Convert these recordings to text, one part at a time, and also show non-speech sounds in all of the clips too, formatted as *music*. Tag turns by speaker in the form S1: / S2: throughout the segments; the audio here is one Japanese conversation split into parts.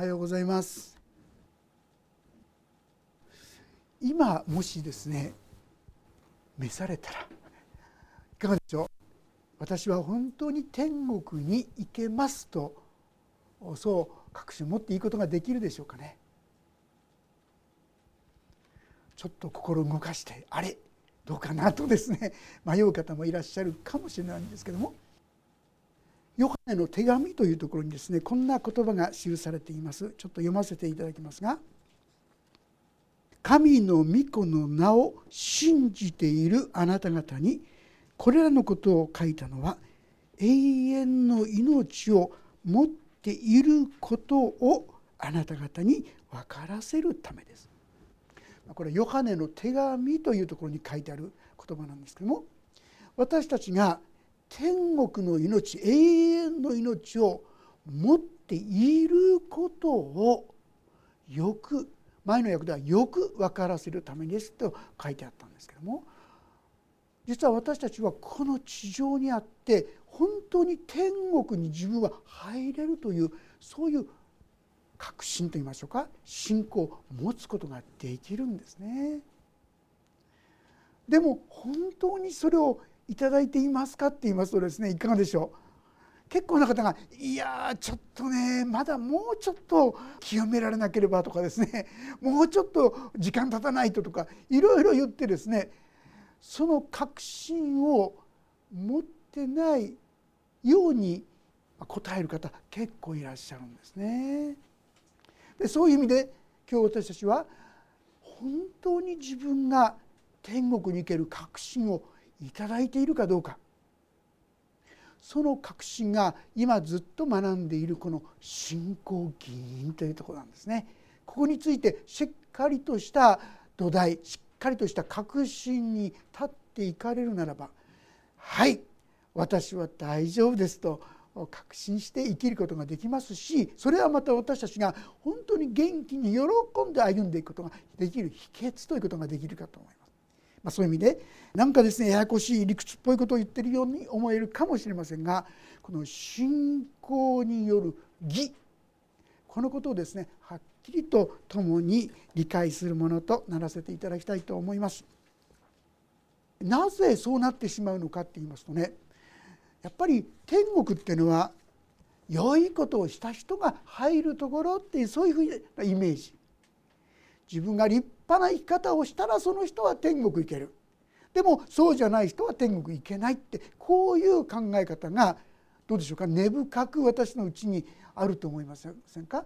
S1: はようございます。今もしですね召されたらいかがでしょう？私は本当に天国に行けますとそう確信を持っていいことができるでしょうかね。ちょっと心動かしてあれ？どうかな？とですね迷う方もいらっしゃるかもしれないんですけどもヨハネの手紙というところにですねこんな言葉が記されていますちょっと読ませていただきますが「神の御子の名を信じているあなた方にこれらのことを書いたのは永遠の命を持っていることをあなた方に分からせるためです。これヨハネの手紙というところに書いてある言葉なんですけども私たちが天国の命永遠の命を持っていることをよく前の訳ではよく分からせるためですと書いてあったんですけども実は私たちはこの地上にあって本当に天国に自分は入れるというそういう確信といいましょうか信仰を持つことができるんですね。でも本当にそれをいただいていますかって言いますとですねいかがでしょう？結構な方が「いやちょっとねまだもうちょっと清められなければ」とかですね「*laughs* もうちょっと時間経たないと」とかいろいろ言ってですねその確信を持ってないように答える方結構いらっしゃるんですね。でそういう意味で今日私たちは本当に自分が天国に行ける確信をいただいているかどうかその確信が今ずっと学んでいるこの信仰議員というところなんですね。ここについてしっかりとした土台しっかりとした確信に立っていかれるならばはい私は大丈夫ですと確信して生きることができますしそれはまた私たちが本当に元気に喜んで歩んでいくことができる秘訣ということができるかと思います。まあ、そういう意味でなんかですねややこしい理屈っぽいことを言ってるように思えるかもしれませんがこの信仰による義このことをですねはっきりと共に理解するものとならせていただきたいと思います。なぜそうなってしまうのかって言いますとねやっぱり天国っていうのは良いことをした人が入るところっていうそういうふうなイメージ自分が立派な生き方をしたらその人は天国行ける。でもそうじゃない人は天国行けないってこういう考え方がどうでしょうか根深く私のうちにあると思いませんか？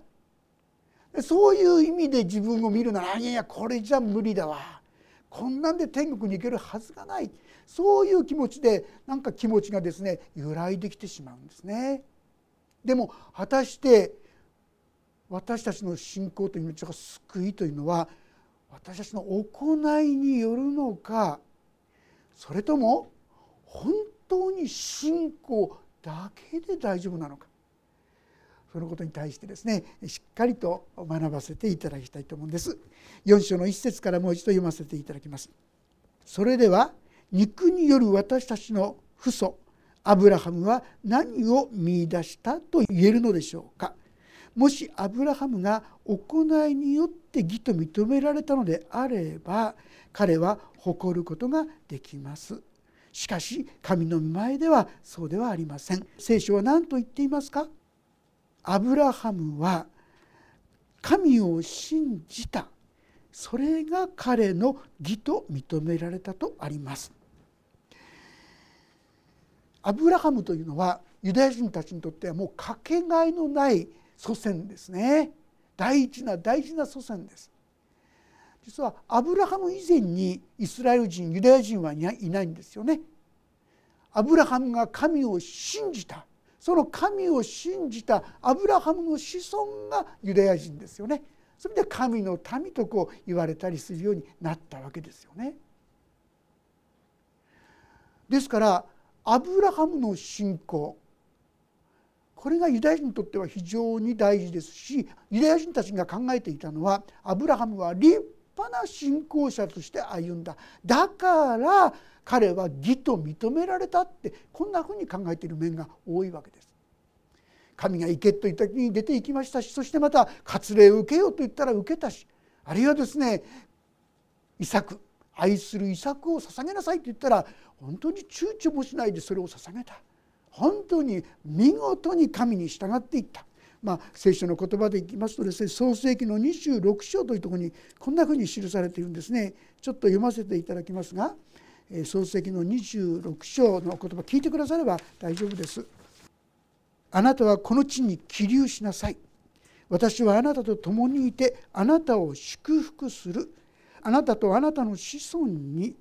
S1: そういう意味で自分を見るならいやいやこれじゃ無理だわ。こんなんで天国に行けるはずがない。そういう気持ちでなんか気持ちがですね揺らいできてしまうんですね。でも果たして私たちの信仰という命が救いというのは私たちの行いによるのかそれとも本当に信仰だけで大丈夫なのかそのことに対してですねしっかりと学ばせていただきたいと思うんです。4章の一節からもう一度読ませていただきます。それでは肉による私たちの父祖アブラハムは何を見いだしたと言えるのでしょうか。もしアブラハムが行いによって義と認められたのであれば彼は誇ることができます。しかし神の前ではそうではありません。聖書は何と言っていますか？アブラハムは神を信じた。それが彼の義と認められたとあります。アブラハムというのはユダヤ人たちにとってはもうかけがえのない祖先ですね。大事な大事な祖先です。実はアブラハム以前にイスラエル人ユダヤ人はいないんですよね。アブラハムが神を信じた。その神を信じたアブラハムの子孫がユダヤ人ですよね。それで神の民とこう言われたりするようになったわけですよね。ですからアブラハムの信仰これがユダヤ人にとっては非常に大事ですしユダヤ人たちが考えていたのはアブラハムは立派な信仰者として歩んだだから彼は義と認められたってこんなふうに考えている面が多いわけです。神が行けと言った時に出て行きましたしそしてまた割礼を受けようと言ったら受けたしあるいはですねイサク愛するイサクを捧げなさいと言ったら本当に躊躇もしないでそれを捧げた本当に見事に神に従っていった。まあ、聖書の言葉でいきますとですね創世紀の26章というところにこんなふうに記されているんですねちょっと読ませていただきますが創世紀の26章の言葉聞いてくだされば大丈夫です。あなたはこの地に起立しなさい。私はあなたと共にいてあなたを祝福する。あなたとあなたの子孫に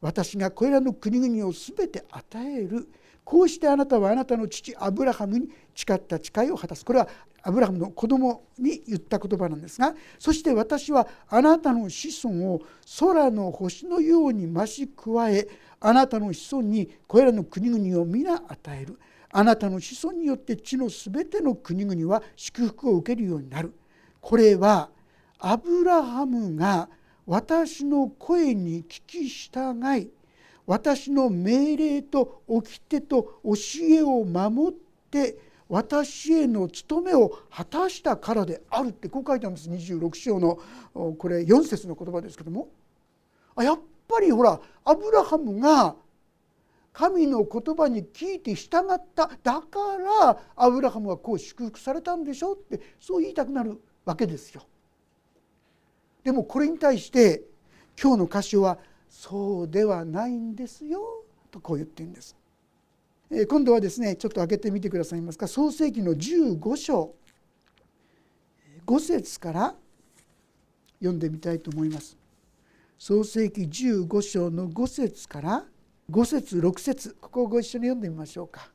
S1: 私がこれらの国々を全て与える。こうしてあなたはあなたの父アブラハムに誓った誓いを果たす。これはアブラハムの子供に言った言葉なんですがそして私はあなたの子孫を空の星のように増し加えあなたの子孫にこれらの国々を皆与えるあなたの子孫によって地のすべての国々は祝福を受けるようになるこれはアブラハムが私の声に聞き従い私の命令と掟と教えを守って私への務めを果たしたからであるってこう書いてあるんです26章のこれ4節の言葉ですけどもあやっぱりほらアブラハムが神の言葉に聞いて従っただからアブラハムはこう祝福されたんでしょうってそう言いたくなるわけですよ。でもこれに対して今日の歌詞は「そうではないんですよ」とこう言ってるんです。今度はですねちょっと開けてみてくださいますか創世紀の15章5節から読んでみたいと思います。創世紀15章の5節から5節6節ここをご一緒に読んでみましょうか。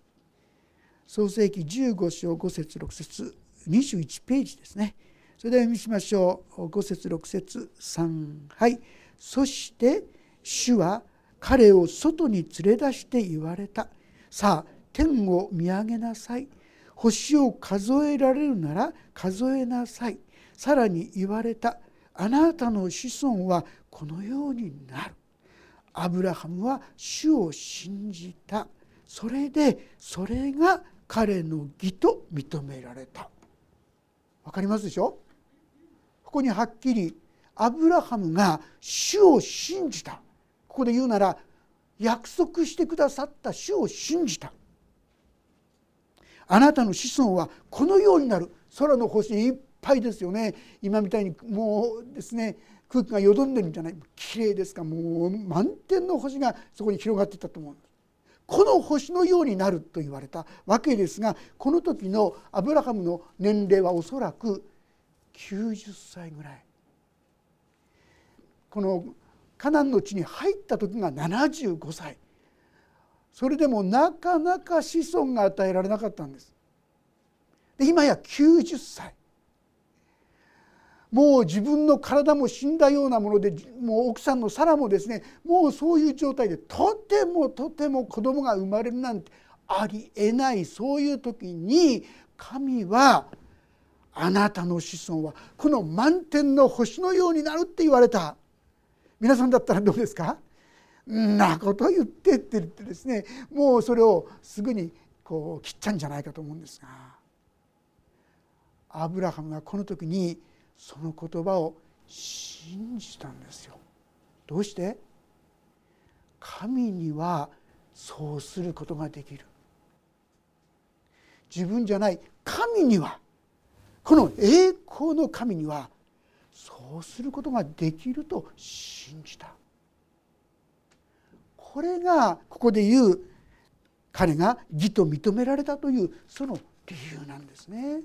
S1: 創世紀15章5節6節21ページですね。それでは読みしましょう。5節6節3はいそして主は彼を外に連れ出して言われた。さあ天を見上げなさい。星を数えられるなら数えなさい。さらに言われた。あなたの子孫はこのようになる。アブラハムは主を信じた。それでそれが彼の義と認められた。わかりますでしょ？ここにはっきりアブラハムが主を信じた。ここで言うなら約束してくださった主を信じた。あなたの子孫はこのようになる。空の星いっぱいですよね。今みたいにもうですね空気がよどんでるんじゃない。綺麗ですか。もう満天の星がそこに広がっていったと思うこの星のようになると言われたわけですがこの時のアブラハムの年齢はおそらく90歳ぐらい。このカナンの地に入った時が75歳。それでもなかなか子孫が与えられなかったんです。で今や90歳。もう自分の体も死んだようなものでもう奥さんのサラもですねもうそういう状態でとてもとても子供が生まれるなんてありえない。そういう時に神はあなたの子孫はこの満天の星のようになるって言われた。皆さんだったらどうですか？んなこと言ってって言ってですねもうそれをすぐにこう切っちゃうんじゃないかと思うんですがアブラハムがこの時にその言葉を信じたんですよ。どうして？神にはそうすることができる。自分じゃない神にはこの栄光の神にはそうすることができると信じたこれがここで言う彼が義と認められたというその理由なんですね。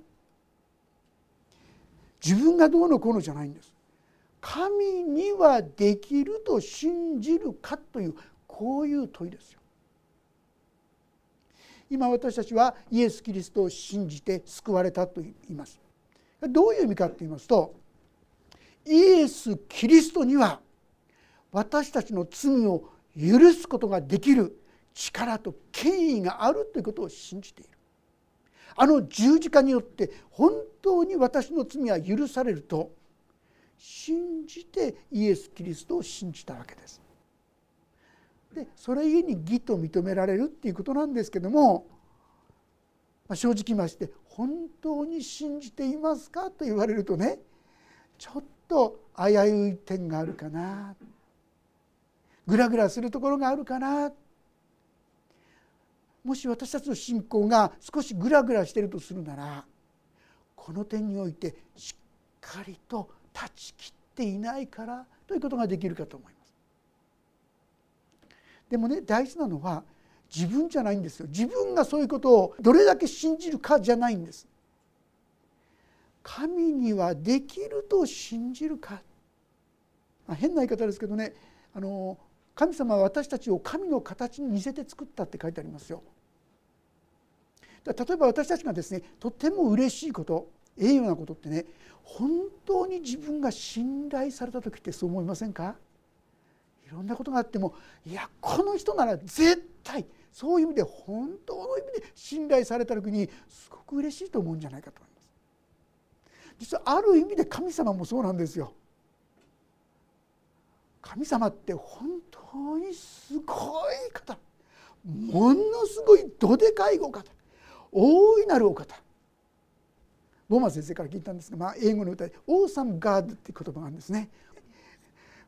S1: 自分がどうのこうのじゃないんです。神にはできると信じるかというこういう問いですよ。今私たちはイエス・キリストを信じて救われたと言います。どういう意味かと言いますとイエス・キリストには私たちの罪を許すことができる力と権威があるということを信じているあの十字架によって本当に私の罪は許されると信じてイエス・キリストを信じたわけです。でそれゆえに義と認められるっていうことなんですけどもまあ、正直まして本当に信じていますかと言われるとねちょっと危うい点があるかなグラグラするところがあるかなもし私たちの信仰が少しグラグラしてるとするならこの点においてしっかりと断ち切っていないからということができるかと思います。でもね大事なのは自分じゃないんですよ自分がそういうことをどれだけ信じるかじゃないんです。神にはできると信じるか、まあ、変な言い方ですけどねあの神様は私たちを神の形に似せて作ったって書いてありますよ。例えば私たちがですねとても嬉しいこと栄誉なことってね本当に自分が信頼された時ってそう思いませんか？いろんなことがあってもいやこの人なら絶対そういう意味で本当の意味で信頼された時にすごく嬉しいと思うんじゃないかと思います。実はある意味で神様もそうなんですよ。神様って本当にすごい方。ものすごいどでかいお方。大いなるお方。ボーマ先生から聞いたんですが、まあ、英語の歌で「オーサムガード」って言葉があるんですね。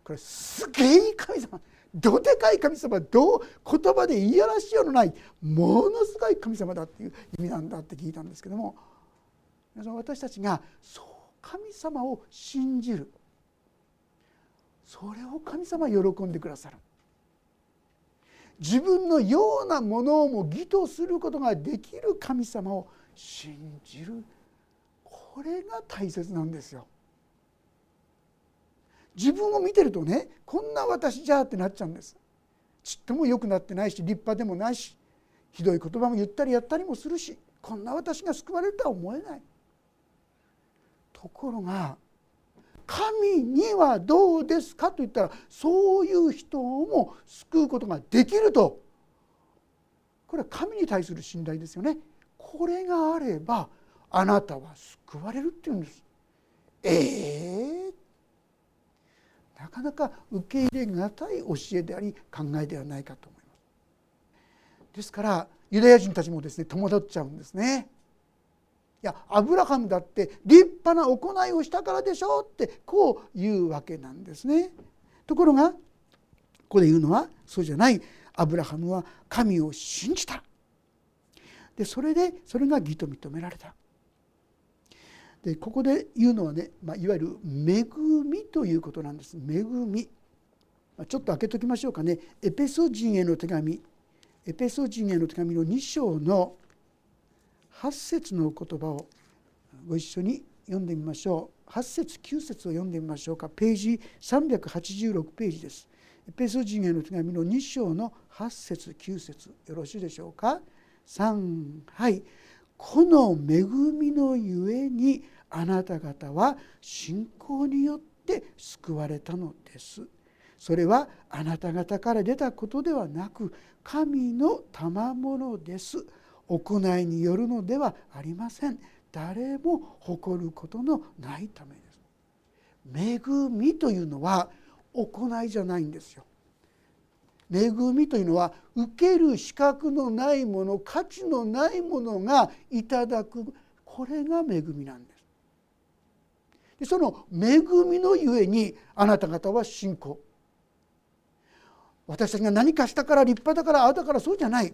S1: これすげえ神様。どでかい神様。どう言葉で言いやらしようのない。ものすごい神様だっていう意味なんだって聞いたんですけども。皆さん私たちがそう神様を信じる。それを神様は喜んでくださる。自分のようなものをも義とすることができる神様を信じる。これが大切なんですよ。自分を見てるとねこんな私じゃってなっちゃうんです。ちっとも良くなってないし立派でもないしひどい言葉も言ったりやったりもするしこんな私が救われるとは思えない。ところが神にはどうですかと言ったらそういう人も救うことができると。これは神に対する信頼ですよね。これがあればあなたは救われるっていうんです。えー、なかなか受け入れがたい教えであり考えではないかと思います。ですからユダヤ人たちもですね戸惑っちゃうんですね。やアブラハムだって立派な行いをしたからでしょうってこう言うわけなんですね。ところがここで言うのはそうじゃないアブラハムは神を信じた。でそれでそれが義と認められた。でここで言うのはね、まあ、いわゆる恵みということなんです恵み。ちょっと開けときましょうかねエペソ人への手紙エペソ人への手紙の2章の8節の言葉をご一緒に読んでみましょう。8節9節を読んでみましょう。かページ386ページです。エペソ人への手紙の2章の8節9節よろしいでしょうか？3はい。この恵みのゆえにあなた方は信仰によって救われたのです。それはあなた方から出たことではなく神の賜物です。行いによるのではありません。誰も誇ることのないためです。恵みというのは行いじゃないんですよ。恵みというのは受ける資格のないもの価値のないものがいただくこれが恵みなんです。でその恵みのゆえにあなた方は信仰。私たちが何かしたから立派だからああだからそうじゃない。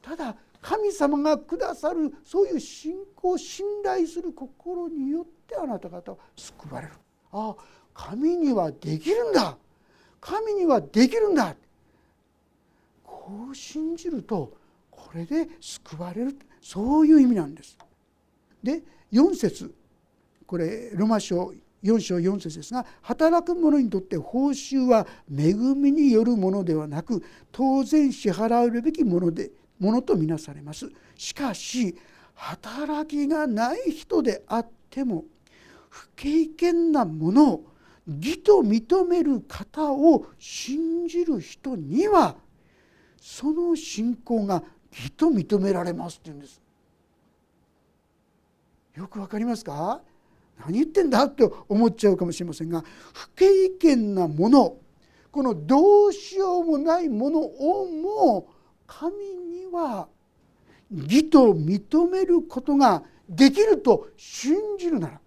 S1: ただ神様がくださるそういう信仰信頼する心によってあなた方は救われる。ああ神にはできるんだ。神にはできるんだ。こう信じるとこれで救われる。そういう意味なんです。で4節。これロマ書4章4節ですが働く者にとって報酬は恵みによるものではなく当然支払うべきものでものとみなされますしかし働きがない人であっても不経験なものを義と認める方を信じる人にはその信仰が義と認められますって言うんです。よくわかりますか？何言ってんだって思っちゃうかもしれませんが不経験なものこのどうしようもないものをも神には義と認めることができると信じるなら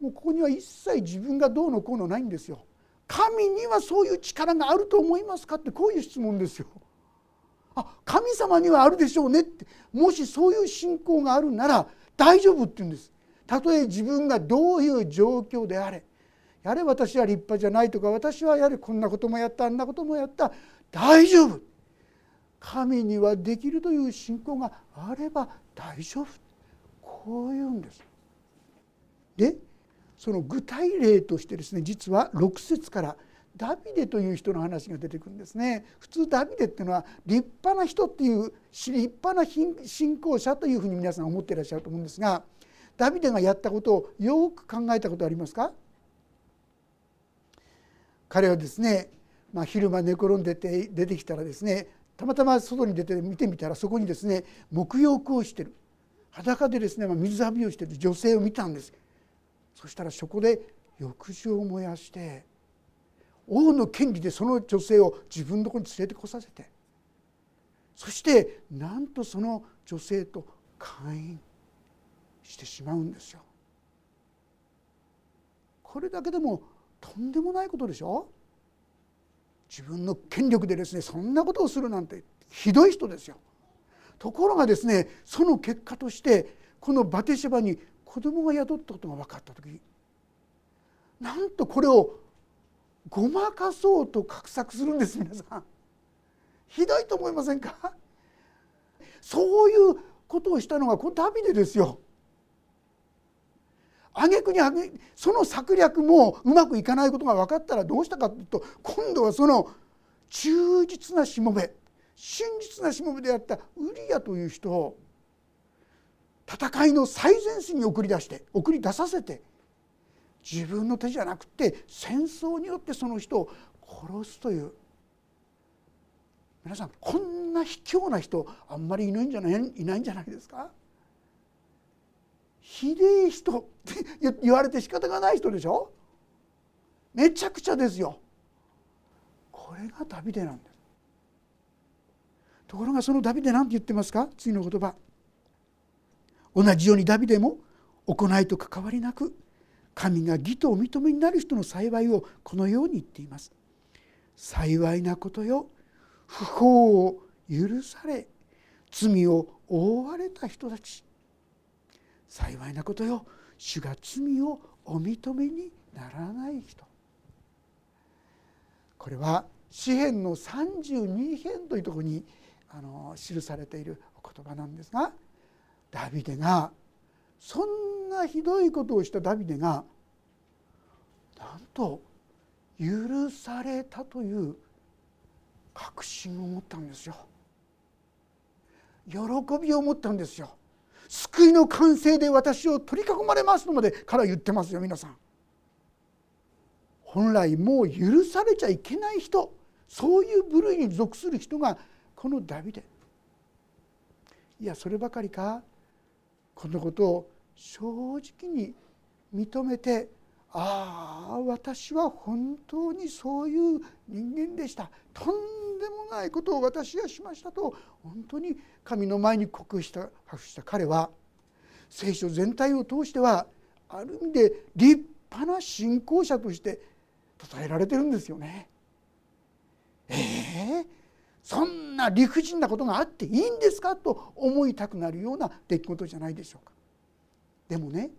S1: もうここには一切自分がどうのこうのないんですよ。神にはそういう力があると思いますかってこういう質問ですよ。あ神様にはあるでしょうねってもしそういう信仰があるなら大丈夫って言うんです。たとえ自分がどういう状況であれやれ私は立派じゃないとか私はやれこんなこともやったあんなこともやった大丈夫神にはできるという信仰があれば大丈夫。こういうんです。でその具体例としてですね実は6節からダビデという人の話が出てくるんですね。普通ダビデっていうのは立派な人っていう立派な信仰者というふうに皆さん思っていらっしゃると思うんですがダビデがやったことをよく考えたことありますか？彼はですね、まあ、昼間寝転んでて出てきたらですねたまたま外に出て見てみたらそこにですね沐浴をしてる。裸でですね、水浴びをしてる女性を見たんです。そしたらそこで欲情を燃やして王の権利でその女性を自分のところに連れてこさせてそしてなんとその女性と会員してしまうんですよ。これだけでもとんでもないことでしょ？自分の権力でですねそんなことをするなんてひどい人ですよ。ところがですねその結果としてこのバテシバに子供が宿ったことが分かった時なんとこれをごまかそうと画策するんです皆さん。ひどいと思いませんか？そういうことをしたのがこのダビデですよ。挙句にその策略もうまくいかないことが分かったらどうしたかというと今度はその忠実なしもべ真実なしもべであったウリアという人を戦いの最前線に送り出して送り出させて自分の手じゃなくて戦争によってその人を殺すという。皆さんこんな卑怯な人あんまりいないんじゃないいないんじゃないですか？ひでえ人 *laughs* って言われて仕方がない人でしょ？めちゃくちゃですよ。これがダビデなんですところがそのダビデ何て言ってますか？次の言葉。同じようにダビデも行いと関わりなく神が義とお認めになる人の幸いをこのように言っています。幸いなことよ。不法を許され罪を覆われた人たち。幸いなことよ主が罪をお認めにならない人これは詩篇の32編というところにあの記されているお言葉なんですがダビデがそんなひどいことをしたダビデがなんと許されたという確信を持ったんですよ。喜びを持ったんですよ。救いの完成で私を取り囲まれますとまでから言ってますよ皆さん。本来もう許されちゃいけない人そういう部類に属する人がこのダビデいやそればかりかこのことを正直に認めてああ私は本当にそういう人間でしたとんでもないことを私はしましたと本当に神の前に告した白した彼は聖書全体を通してはある意味で立派な信仰者として称えられてるんですよね。えー、そんな理不尽なことがあっていいんですかと思いたくなるような出来事じゃないでしょうか。でもね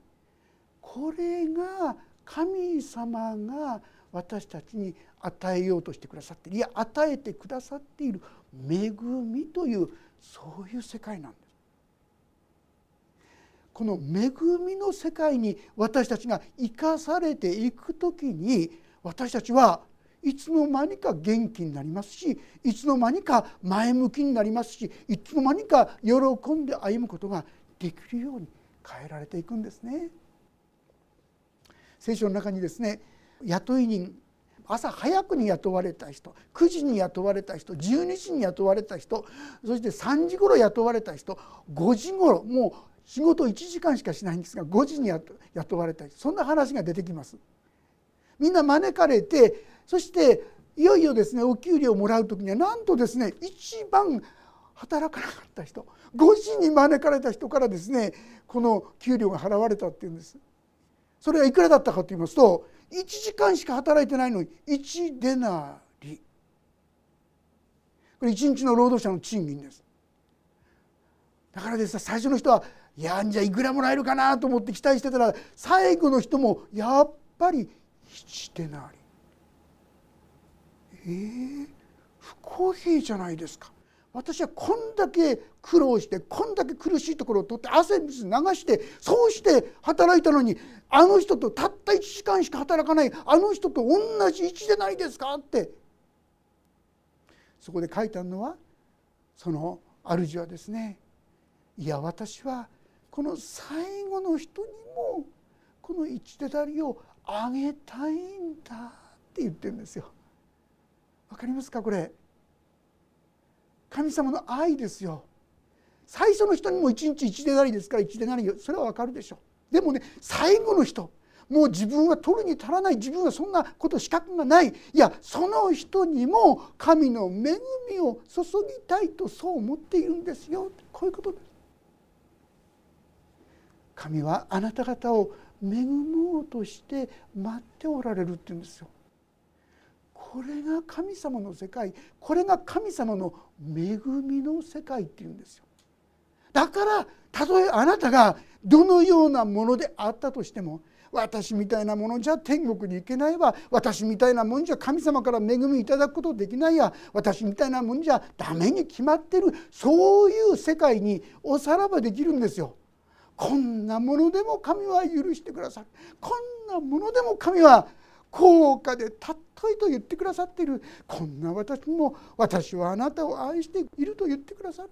S1: これが神様が私たちに与えようとしてくださっていや与えてくださっている恵みというそういう世界なんです。この恵みの世界に私たちが生かされていく時に私たちはいつの間にか元気になりますしいつの間にか前向きになりますしいつの間にか喜んで歩むことができるように変えられていくんですね。聖書の中にですね雇い人朝早くに雇われた人9時に雇われた人12時に雇われた人そして3時頃雇われた人5時頃もう仕事1時間しかしないんですが5時に雇われた人そんな話が出てきます。みんな招かれてそしていよいよですねお給料をもらう時にはなんとですね一番働かなかった人5時に招かれた人からですねこの給料が払われたっていうんですそれはいくらだったかと言いますと1時間しか働いてないのに1デナリ。これ1日の労働者の賃金です。だからです。最初の人はいやじゃあいくらもらえるかなと思って期待してたら最後の人もやっぱり1デナリ。えー、不公平じゃないですか。私はこんだけ苦労してこんだけ苦しいところを取って汗水流してそうして働いたのにあの人とたった1時間しか働かないあの人と同じ位置でないですかってそこで書いてあるのはその主はですねいや私はこの最後の人にもこの一手だりをあげたいんだって言ってるんですよ。わかりますかこれ？神様の愛ですよ。最初の人にも一日一でなりですから一でなりそれはわかるでしょう。でもね最後の人もう自分は取るに足らない。自分はそんなこと資格がない。いやその人にも神の恵みを注ぎたいとそう思っているんですよ。こういうことです神はあなた方を恵もうとして待っておられるって言うんですよ。これが神様の世界これが神様の恵みの世界っていうんですよ。だからたとえあなたがどのようなものであったとしても私みたいなものじゃ天国に行けないわ。私みたいなもんじゃ神様から恵みいただくことできないや。私みたいなもんじゃダメに決まってる。そういう世界におさらばできるんですよ。こんなものでも神は許してくださる。こんなものでも神は高価でたっといと言ってくださっているこんな私も私はあなたを愛していると言ってくださる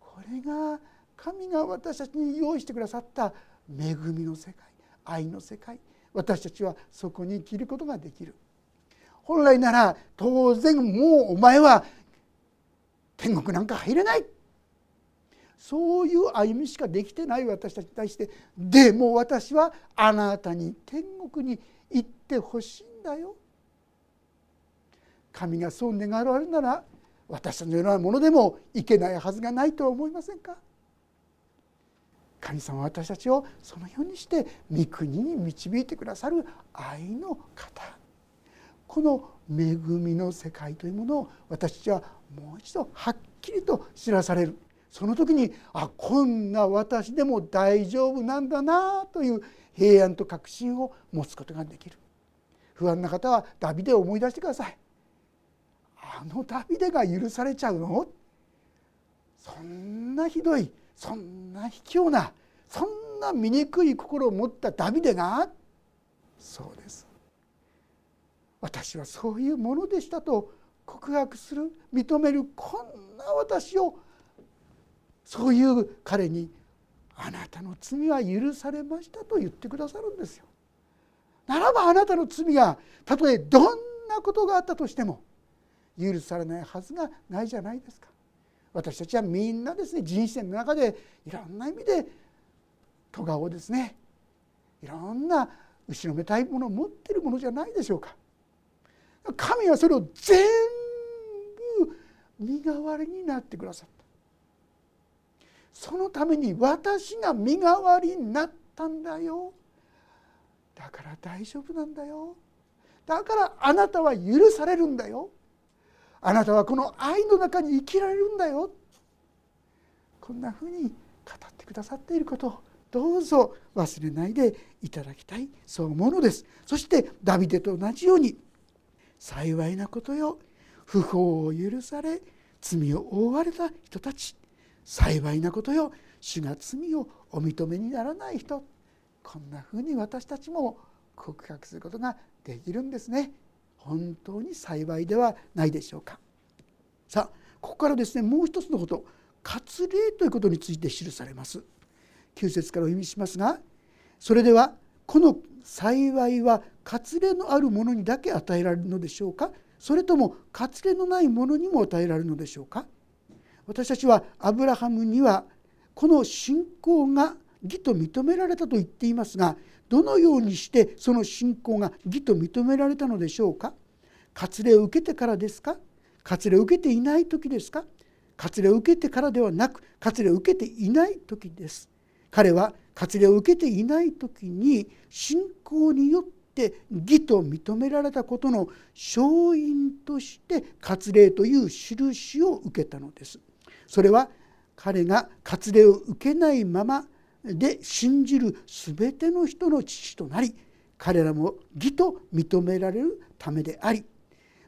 S1: これが神が私たちに用意してくださった恵みの世界愛の世界私たちはそこに生きることができる。本来なら当然もうお前は天国なんか入れない。そういう歩みしかできてない私たちに対してでも私はあなたに天国に行ってほしいんだよ。神がそう願われるなら私たちのようなものでもいけないはずがないとは思いませんか？神様は私たちをそのようにして御国に導いてくださる愛の方。この恵みの世界というものを私たちはもう一度はっきりと知らされる。その時にあこんな私でも大丈夫なんだなという平安と確信を持つことができる。不安な方はダビデを思い出してください。あのダビデが許されちゃうの？そんなひどいそんな卑怯なそんな醜い心を持ったダビデが？そうです。私はそういうものでしたと告白する認めるこんな私をそういう彼にあなたの罪は許されましたと言ってくださるんですよ。ならばあなたの罪がたとえどんなことがあったとしても許されないはずがないじゃないですか。私たちはみんなですね人生の中でいろんな意味で咎をですねいろんな後ろめたいものを持っているものじゃないでしょうか。神はそれを全部身代わりになってくださった。そのために私が身代わりになったんだよ。だから大丈夫なんだよ。だからあなたは許されるんだよ。あなたはこの愛の中に生きられるんだよ。こんなふうに語ってくださっていることをどうぞ忘れないでいただきたいそう思うのです。そしてダビデと同じように幸いなことよ。不法を許され罪を覆われた人たち。幸いなことよ。主が罪をお認めにならない人。こんなふうに私たちも告白することができるんですね。本当に幸いではないでしょうか。さあここからですねもう一つのこと。割礼ということについて記されます。9節からお読みしますがそれではこの幸いは割礼のあるものにだけ与えられるのでしょうか？それとも割礼のないものにも与えられるのでしょうか？私たちはアブラハムにはこの信仰が義と認められたと言っていますがどのようにしてその信仰が義と認められたのでしょうか？割礼を受けてからですか？割礼を受けていない時ですか？割礼を受けてからではなく割礼を受けていない時です。彼は割礼を受けていない時に信仰によって義と認められたことの勝因として割礼という印を受けたのです。それは彼が割礼を受けないままで信じる全ての人の父となり彼らも義と認められるためであり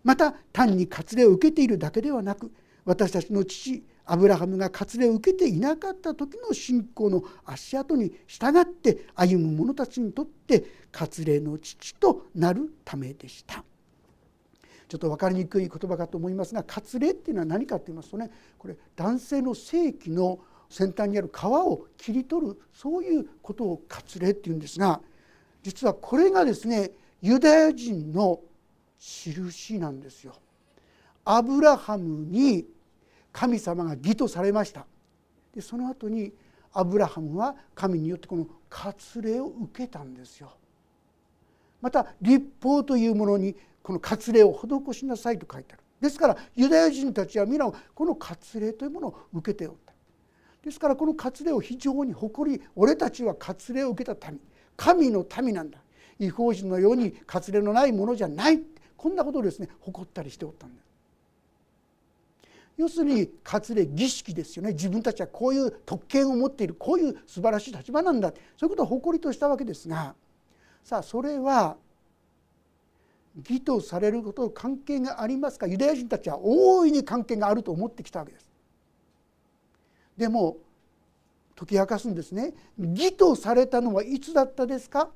S1: また単に割礼を受けているだけではなく私たちの父アブラハムが割礼を受けていなかった時の信仰の足跡に従って歩む者たちにとって割礼の父となるためでした。ちょっと分かりにくい言葉かと思いますが割礼っていうのは何かと言いますとねこれ男性の性器の先端にある皮を切り取るそういうことを割礼っていうんですが実はこれがですねユダヤ人の印なんですよ。アブラハムに神様が義とされましたでその後にアブラハムは神によってこの割礼を受けたんですよ。また立法というものにこの割礼を施しなさいと書いてある。ですからユダヤ人たちは皆この割礼というものを受けておった。ですからこの割礼を非常に誇り俺たちは割礼を受けた民。神の民なんだ。違法人のように割礼のないものじゃない。こんなことをですね誇ったりしておったんです要するに割礼儀式ですよね。自分たちはこういう特権を持っている。こういう素晴らしい立場なんだ。そういうことを誇りとしたわけですがさあそれは義とされることと関係がありますか？ユダヤ人たちは大いに関係があると思ってきたわけです。でも解き明かすんですね。義とされたのはいつだったですか？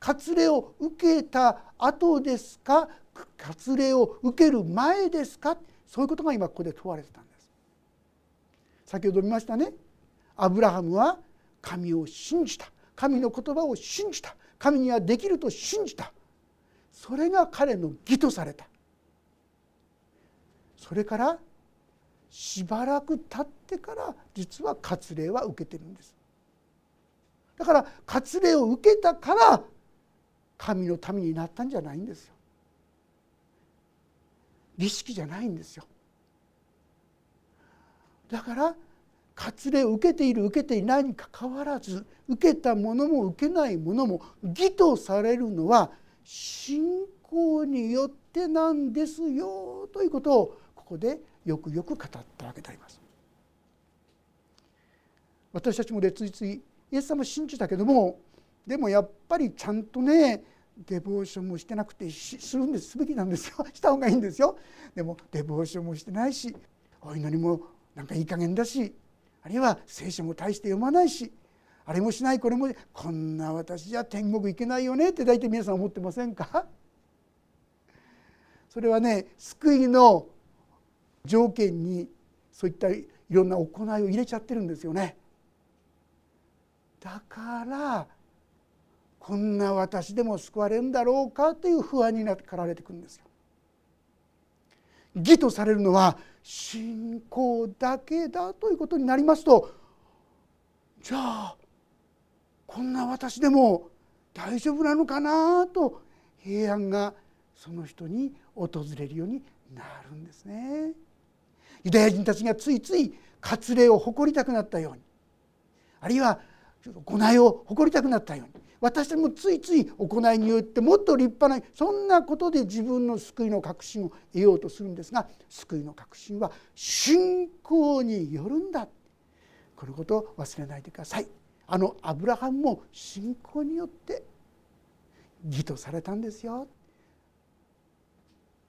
S1: 割礼を受けた後ですか？割礼を受ける前ですか？そういうことが今ここで問われてたんです。先ほど見ましたね。アブラハムは神を信じた。神の言葉を信じた。神にはできると信じた。それが彼の義とされた。それからしばらく経ってから実は割礼は受けてるんです。だから割礼を受けたから神の民になったんじゃないんですよ。儀式じゃないんですよ。だから割礼を受けている受けていないにかかわらず受けたものも受けないものも義とされるのは信仰によってなんですよということをここでよくよく語ったわけであります。私たちもついついイエス様信じたけどもでもやっぱりちゃんとねデボーションもしてなくてするんですすべきなんですよ *laughs* した方がいいんですよでもデボーションもしてないしお祈りもなんかいい加減だしあるいは聖書も大して読まないしあれもしないこれもこんな私じゃ天国行けないよねって大体皆さん思ってませんか？それはね救いの条件にそういったいろんな行いを入れちゃってるんですよね。だからこんな私でも救われるんだろうかという不安になってかられてくるんですよ。義とされるのは信仰だけだということになりますとじゃあこんな私でも大丈夫なのかなと平安がその人に訪れるようになるんですね。ユダヤ人たちがついつい割礼を誇りたくなったようにあるいは行いを誇りたくなったように私たちもついつい行いによってもっと立派なそんなことで自分の救いの確信を得ようとするんですが救いの確信は信仰によるんだ。このことを忘れないでください。あのアブラハムも信仰によって義とされたんですよ。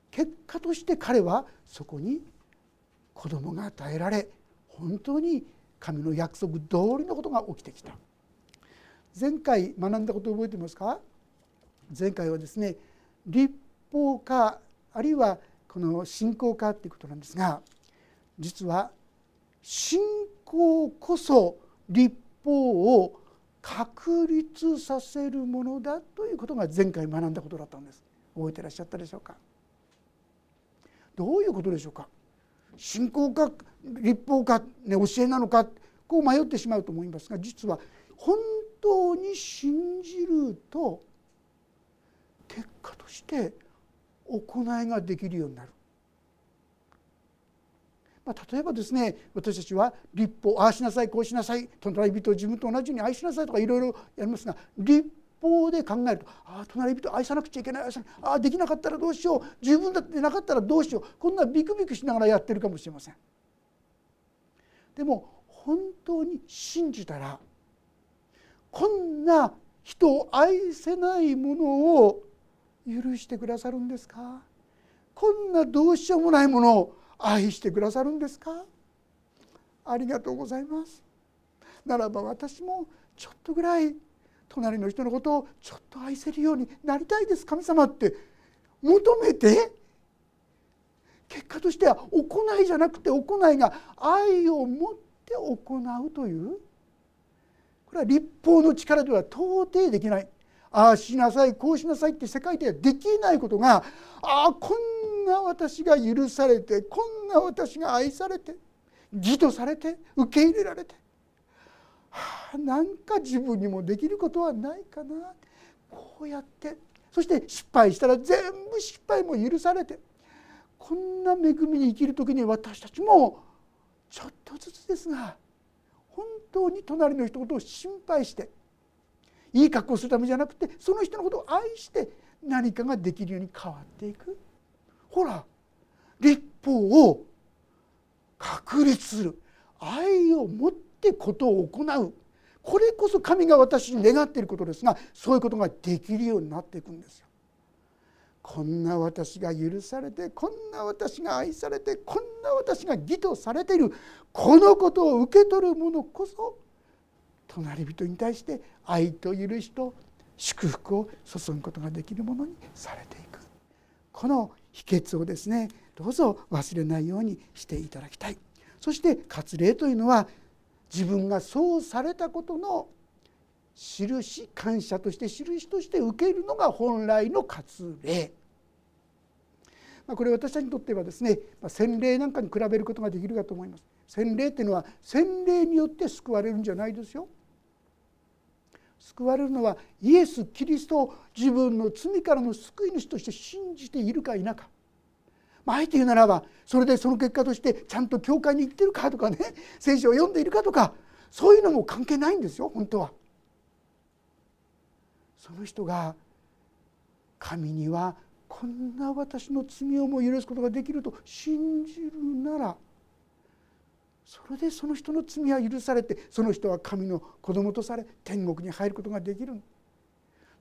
S1: 結果として彼はそこに子供が与えられ本当に神の約束通りのことが起きてきた。前回学んだことを覚えてますか？前回はですね立法化あるいはこの信仰化っていうことなんですが実は信仰こそ立法を確立させるものだということが前回学んだことだったんです。覚えてらっしゃったでしょうか？どういうことでしょうか？信仰か立法か、ね、教えなのかこう迷ってしまうと思いますが実は本当に信じると結果として行いができるようになるまあ、例えばですね私たちは立法ああしなさいこうしなさい隣人を自分と同じように愛しなさいとかいろいろやりますが立法で考えるとああ隣人愛さなくちゃいけない愛さないああできなかったらどうしよう十分だってなかったらどうしようこんなビクビクしながらやってるかもしれません。でも本当に信じたらこんな人を愛せないものを許してくださるんですか？こんなどうしようもないものを愛してくださるんですか？ありがとうございます。ならば私もちょっとぐらい隣の人のことをちょっと愛せるようになりたいです。神様って。求めて。結果としては行いじゃなくて行いが愛を持って行うというこれは立法の力では到底できない。ああしなさいこうしなさいって世界ではできないことがああこんな私が許されてこんな私が愛されて義とされて受け入れられて、はあ、なんか自分にもできることはないかな。こうやってそして失敗したら全部失敗も許されてこんな恵みに生きる時に私たちもちょっとずつですが本当に隣の人のことを心配していい格好するためじゃなくてその人のことを愛して何かができるように変わっていく。ほら立法を確立する。愛を持ってことを行う。これこそ神が私に願っていることですがそういうことができるようになっていくんですよ。こんな私が許されてこんな私が愛されてこんな私が義とされているこのことを受け取る者こそ隣人に対して愛と許しと祝福を注ぐことができるものにされていく。この秘訣をですねどうぞ忘れないようにしていただきたい。そして割礼というのは自分がそうされたことの印感謝として印として受けるのが本来の割礼これ私たちにとってはですね洗礼なんかに比べることができるかと思います洗礼っていうのは洗礼によって救われるんじゃないですよ救われるのはイエス・キリストを自分の罪からの救い主として信じているか否か。まあ、あえて言うならばそれでその結果としてちゃんと教会に行ってるかとかね聖書を読んでいるかとかそういうのも関係ないんですよ本当は。その人が神にはこんな私の罪をも許すことができると信じるならそれでその人の罪は許されてその人は神の子供とされ天国に入ることができる。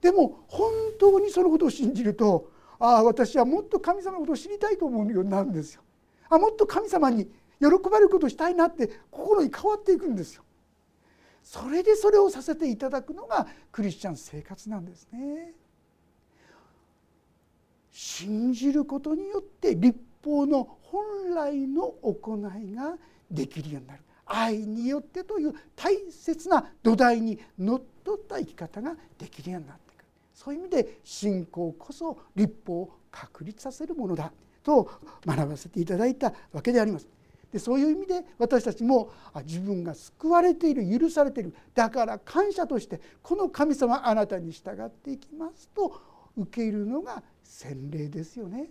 S1: でも本当にそのことを信じるとああ私はもっと神様のことを知りたいと思うようになるんですよ。あもっと神様に喜ばれることをしたいなって心に変わっていくんですよ。それでそれをさせていただくのがクリスチャン生活なんですね。信じることによって立法の本来の行いができるようになる。愛によってという大切な土台にのっとった生き方ができるようになってくる。そういう意味で信仰こそ立法を確立させるものだと学ばせていただいたわけであります。でそういう意味で私たちも自分が救われている許されているだから感謝としてこの神様あなたに従っていきますと受け入れるのが洗礼ですよね。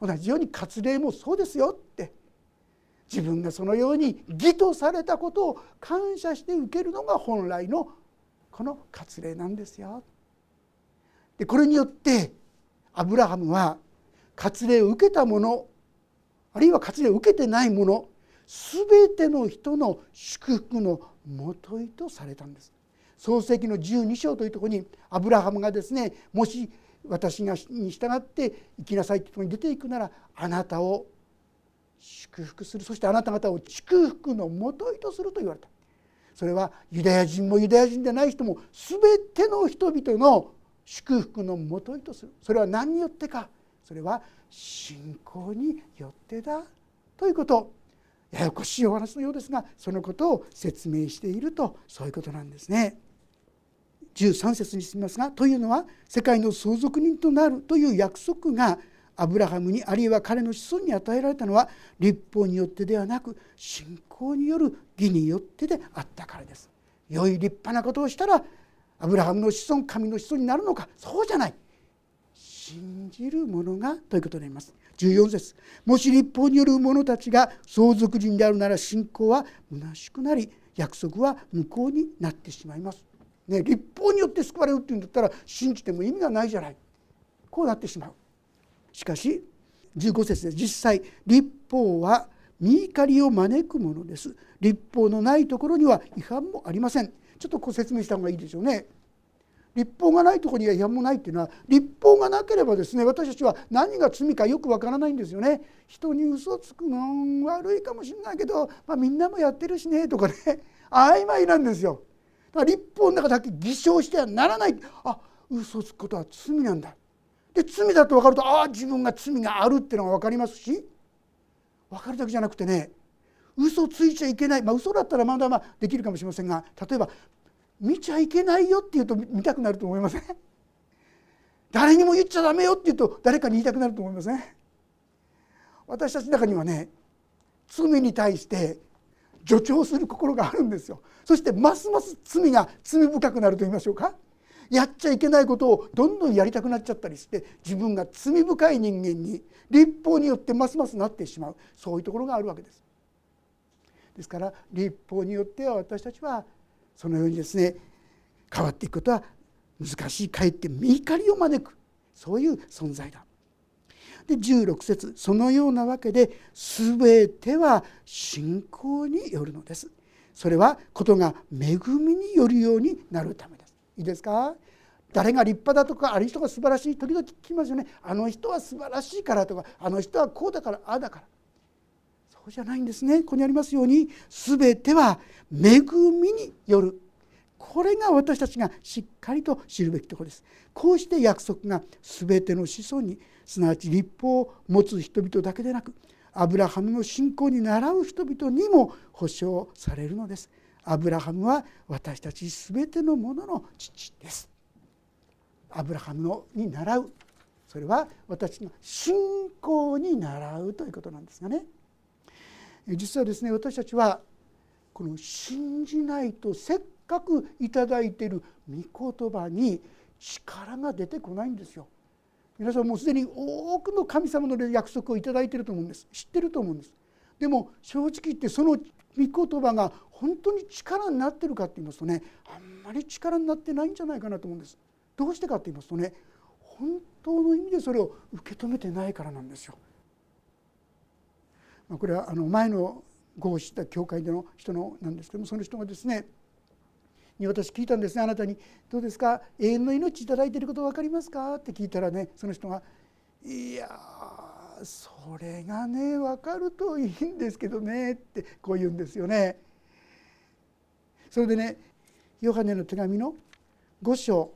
S1: 同じように割礼もそうですよって自分がそのように義とされたことを感謝して受けるのが本来のこの割礼なんですよ。でこれによってアブラハムは割礼を受けた者あるいは割礼を受けてない者全ての人の祝福のもといとされたんです。創世記の12章というところにアブラハムがですねもし私がに従って生きなさいというところに出ていくならあなたを祝福する。そしてあなた方を祝福のもといとすると言われた。それはユダヤ人もユダヤ人でない人も全ての人々の祝福のもといとする。それは何によってかそれは信仰によってだということややこしいお話のようですがそのことを説明しているとそういうことなんですね。13節に進みますがというのは世界の相続人となるという約束がアブラハムにあるいは彼の子孫に与えられたのは立法によってではなく信仰による義によってであったからです。良い立派なことをしたらアブラハムの子孫神の子孫になるのかそうじゃない信じる者がということになります。14節。もし立法による者たちが相続人であるなら信仰は虚しくなり約束は無効になってしまいます、ね、立法によって救われるっていうんだったら信じても意味がないじゃない。こうなってしまう。しかし15節で実際立法は見怒りを招くものです。立法のないところには違反もありません。ちょっとこう説明した方がいいでしょうね。立法がないところには違反もないっていうのは立法がなければですね私たちは何が罪かよくわからないんですよね。人に嘘つくの悪いかもしれないけど、まあ、みんなもやってるしねとかね。*laughs* 曖昧なんですよ。だから立法の中だけ偽証してはならない。あ嘘つくことは罪なんだ。で罪だと分かるとああ自分が罪があるっていうのが分かりますし分かるだけじゃなくてね嘘ついちゃいけない。まあ嘘だったらまだまあできるかもしれませんが例えば見ちゃいけないよって言うと見たくなると思いません？*laughs* 誰にも言っちゃダメよって言うと誰かに言いたくなると思いません？私たちの中にはね罪に対して助長する心があるんですよ。そしてますます罪が罪深くなると言いましょうか？やっちゃいけないことをどんどんやりたくなっちゃったりして自分が罪深い人間に立法によってますますなってしまう。そういうところがあるわけです。ですから立法によっては私たちはそのようにですね変わっていくことは難しいかえって見怒りを招く。そういう存在だ。で16節そのようなわけで全ては信仰によるのです。それはことが恵みによるようになるためです。いいですか？誰が立派だとかある人が素晴らしい時々聞きますよね。あの人は素晴らしいからとかあの人はこうだからああだから。そうじゃないんですね。ここにありますように全ては恵みによる。これが私たちがしっかりと知るべきところです。こうして約束が全ての子孫にすなわち立法を持つ人々だけでなくアブラハムの信仰に倣う人々にも保証されるのです。アブラハムは私たち全てのものの父です。アブラハムのに習う。それは私の信仰に習うということなんですがね。実はですね私たちはこの信じないとせっかくいただいている御言葉に力が出てこないんですよ。皆さんもうすでに多くの神様の約束をいただいていると思うんです知ってると思うんですでも正直言ってその御言葉が本当に力になってるかって言いますとねあんまり力になってないんじゃないかなと思うんです。どうしてかって言いますとね本当の意味でそれを受け止めてないからなんですよ。ま、これはあの前の合意した教会での人のなんですけどもその人がですねに私聞いたんですねあなたに「どうですか？永遠の命頂いていること分かりますか?」って聞いたらねその人が「いやそれがね分かるといいんですけどねってこう言うんですよね。それでねヨハネの手紙の5章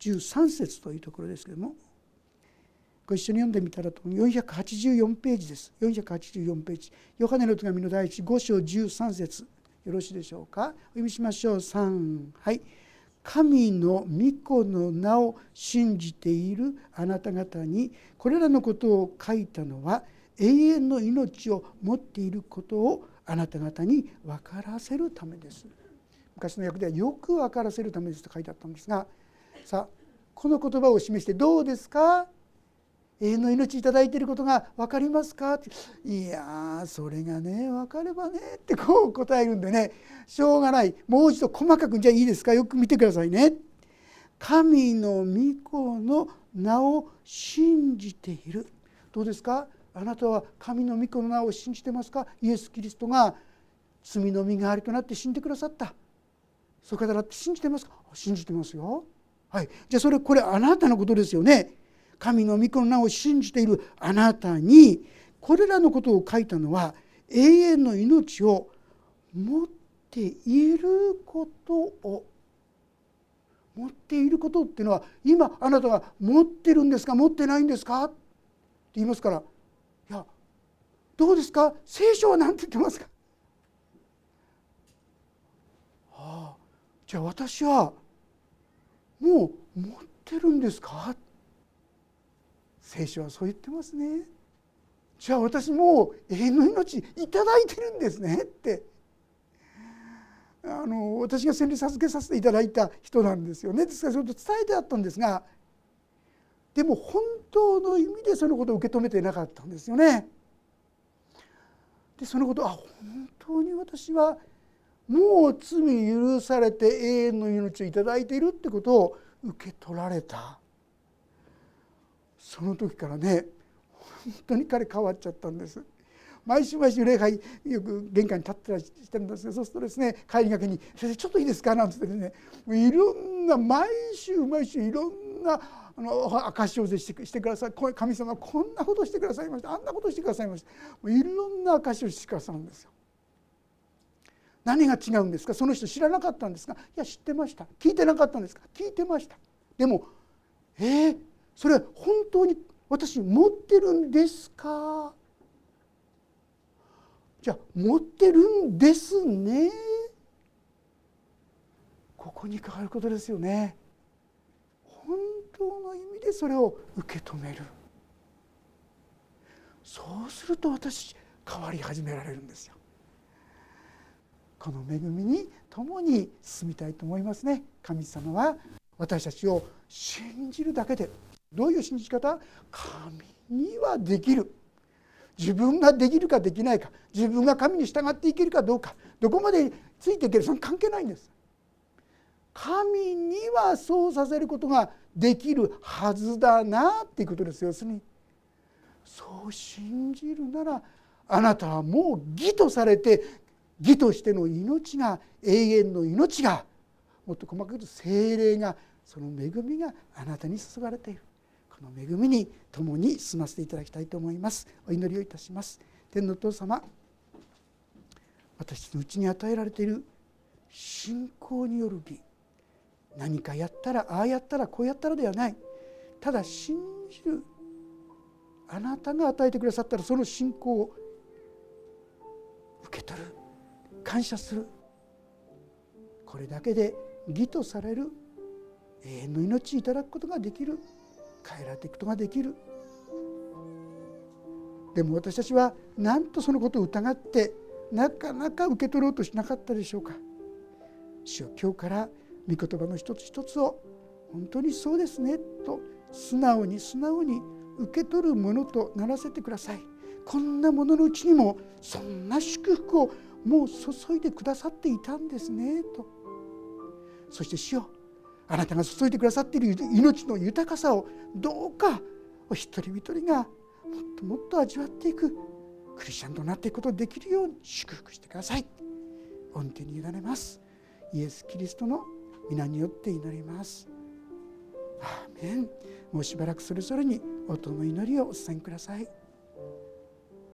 S1: 13節というところですけどもご一緒に読んでみたらと484ページです。484ページ。ヨハネの手紙の第一5章13節。よろしいでしょうか？お読みしましょう。3はい。神の御子の名を信じているあなた方にこれらのことを書いたのは永遠の命を持っていることをあなた方に分からせるためです。昔の訳ではよく分からせるためですと書いてあったんですがさあこの言葉を示してどうですか？永遠の命いただいていることが分かりますか?」って「いやそれがね分かればね」ってこう答えるんでね。しょうがない。もう一度細かくじゃあいいですか？よく見てくださいね。神の御子の名を信じている。どうですか？あなたは神の御子の名を信じてますか？イエス・キリストが罪の身代わりとなって死んでくださった。そういう方だって信じてますか？信じてますよ。はい、じゃあそれこれあなたのことですよね。神の御子の名を信じているあなたにこれらのことを書いたのは永遠の命を持っていることを持っていることっていうのは今あなたが持ってるんですか持ってないんですかって言いますからいやどうですか聖書は何て言ってますか？ああじゃあ私はもう持ってるんですか？聖書はそう言ってますね。じゃあ私もう永遠の命いただいてるんですねって。あの私が洗礼授けさせていただいた人なんですよね。ですからそれと伝えてあったんですがでも本当の意味でそのことを受け止めてなかったんですよね。でそのことあ本当に私はもう罪許されて永遠の命を頂いているってことを受け取られた。その時からね本当に彼変わっちゃったんです。毎週毎週礼拝よく玄関に立ってたりしてるんですけどそうするとですね帰りがけに「先生ちょっといいですか?」なんて言ってですねいろんな毎週毎週いろんなあの証しをしてしてください。神様こんなことしてくださいました。あんなことしてくださいました。いろんな証しをしてくださるんですよ。何が違うんですか？その人知らなかったんですかいや知ってました。聞いてなかったんですか？聞いてました。でもえー、それは本当に私持ってるんですか？じゃあ持ってるんですね？ここに変わることですよね。本当の意味でそれを受け止める。そうすると私変わり始められるんですよ。この恵みに共に進みたいと思いますね。神様は私たちを信じるだけでどういう信じ方？神にはできる。自分ができるかできないか。自分が神に従っていけるかどうか。どこまでついていける？その関係ないんです。神にはそうさせることができるはずだなっていうことです。要するに。そう信じるならあなたはもう義とされて義としての命が永遠の命がもっと細かく言うと精霊がその恵みがあなたに注がれている。この恵みに共に進ませていただきたいと思います。お祈りをいたします。天のお父様私のうちに与えられている信仰による義何かやったらああやったらこうやったらではない。ただ信じるあなたが与えてくださったらその信仰を受け取る感謝する。これだけで義とされる永遠の命いただくことができる。変えられていくことができる。でも私たちは何とそのことを疑ってなかなか受け取ろうとしなかったでしょうか。主よ今日から御言葉の一つ一つを本当にそうですねと素直に素直に受け取るものとならせてください。こんなもののうちにもそんな祝福をもう注いでくださっていたんですねと。そして主よあなたが注いでくださっている命の豊かさをどうかお一人一人がもっともっと味わっていくクリスチャンとなっていくことができるように祝福してください。御手に委ねます。イエス・キリストの皆によって祈ります。アーメン。もうしばらくそれぞれに音の祈りをお伝えください。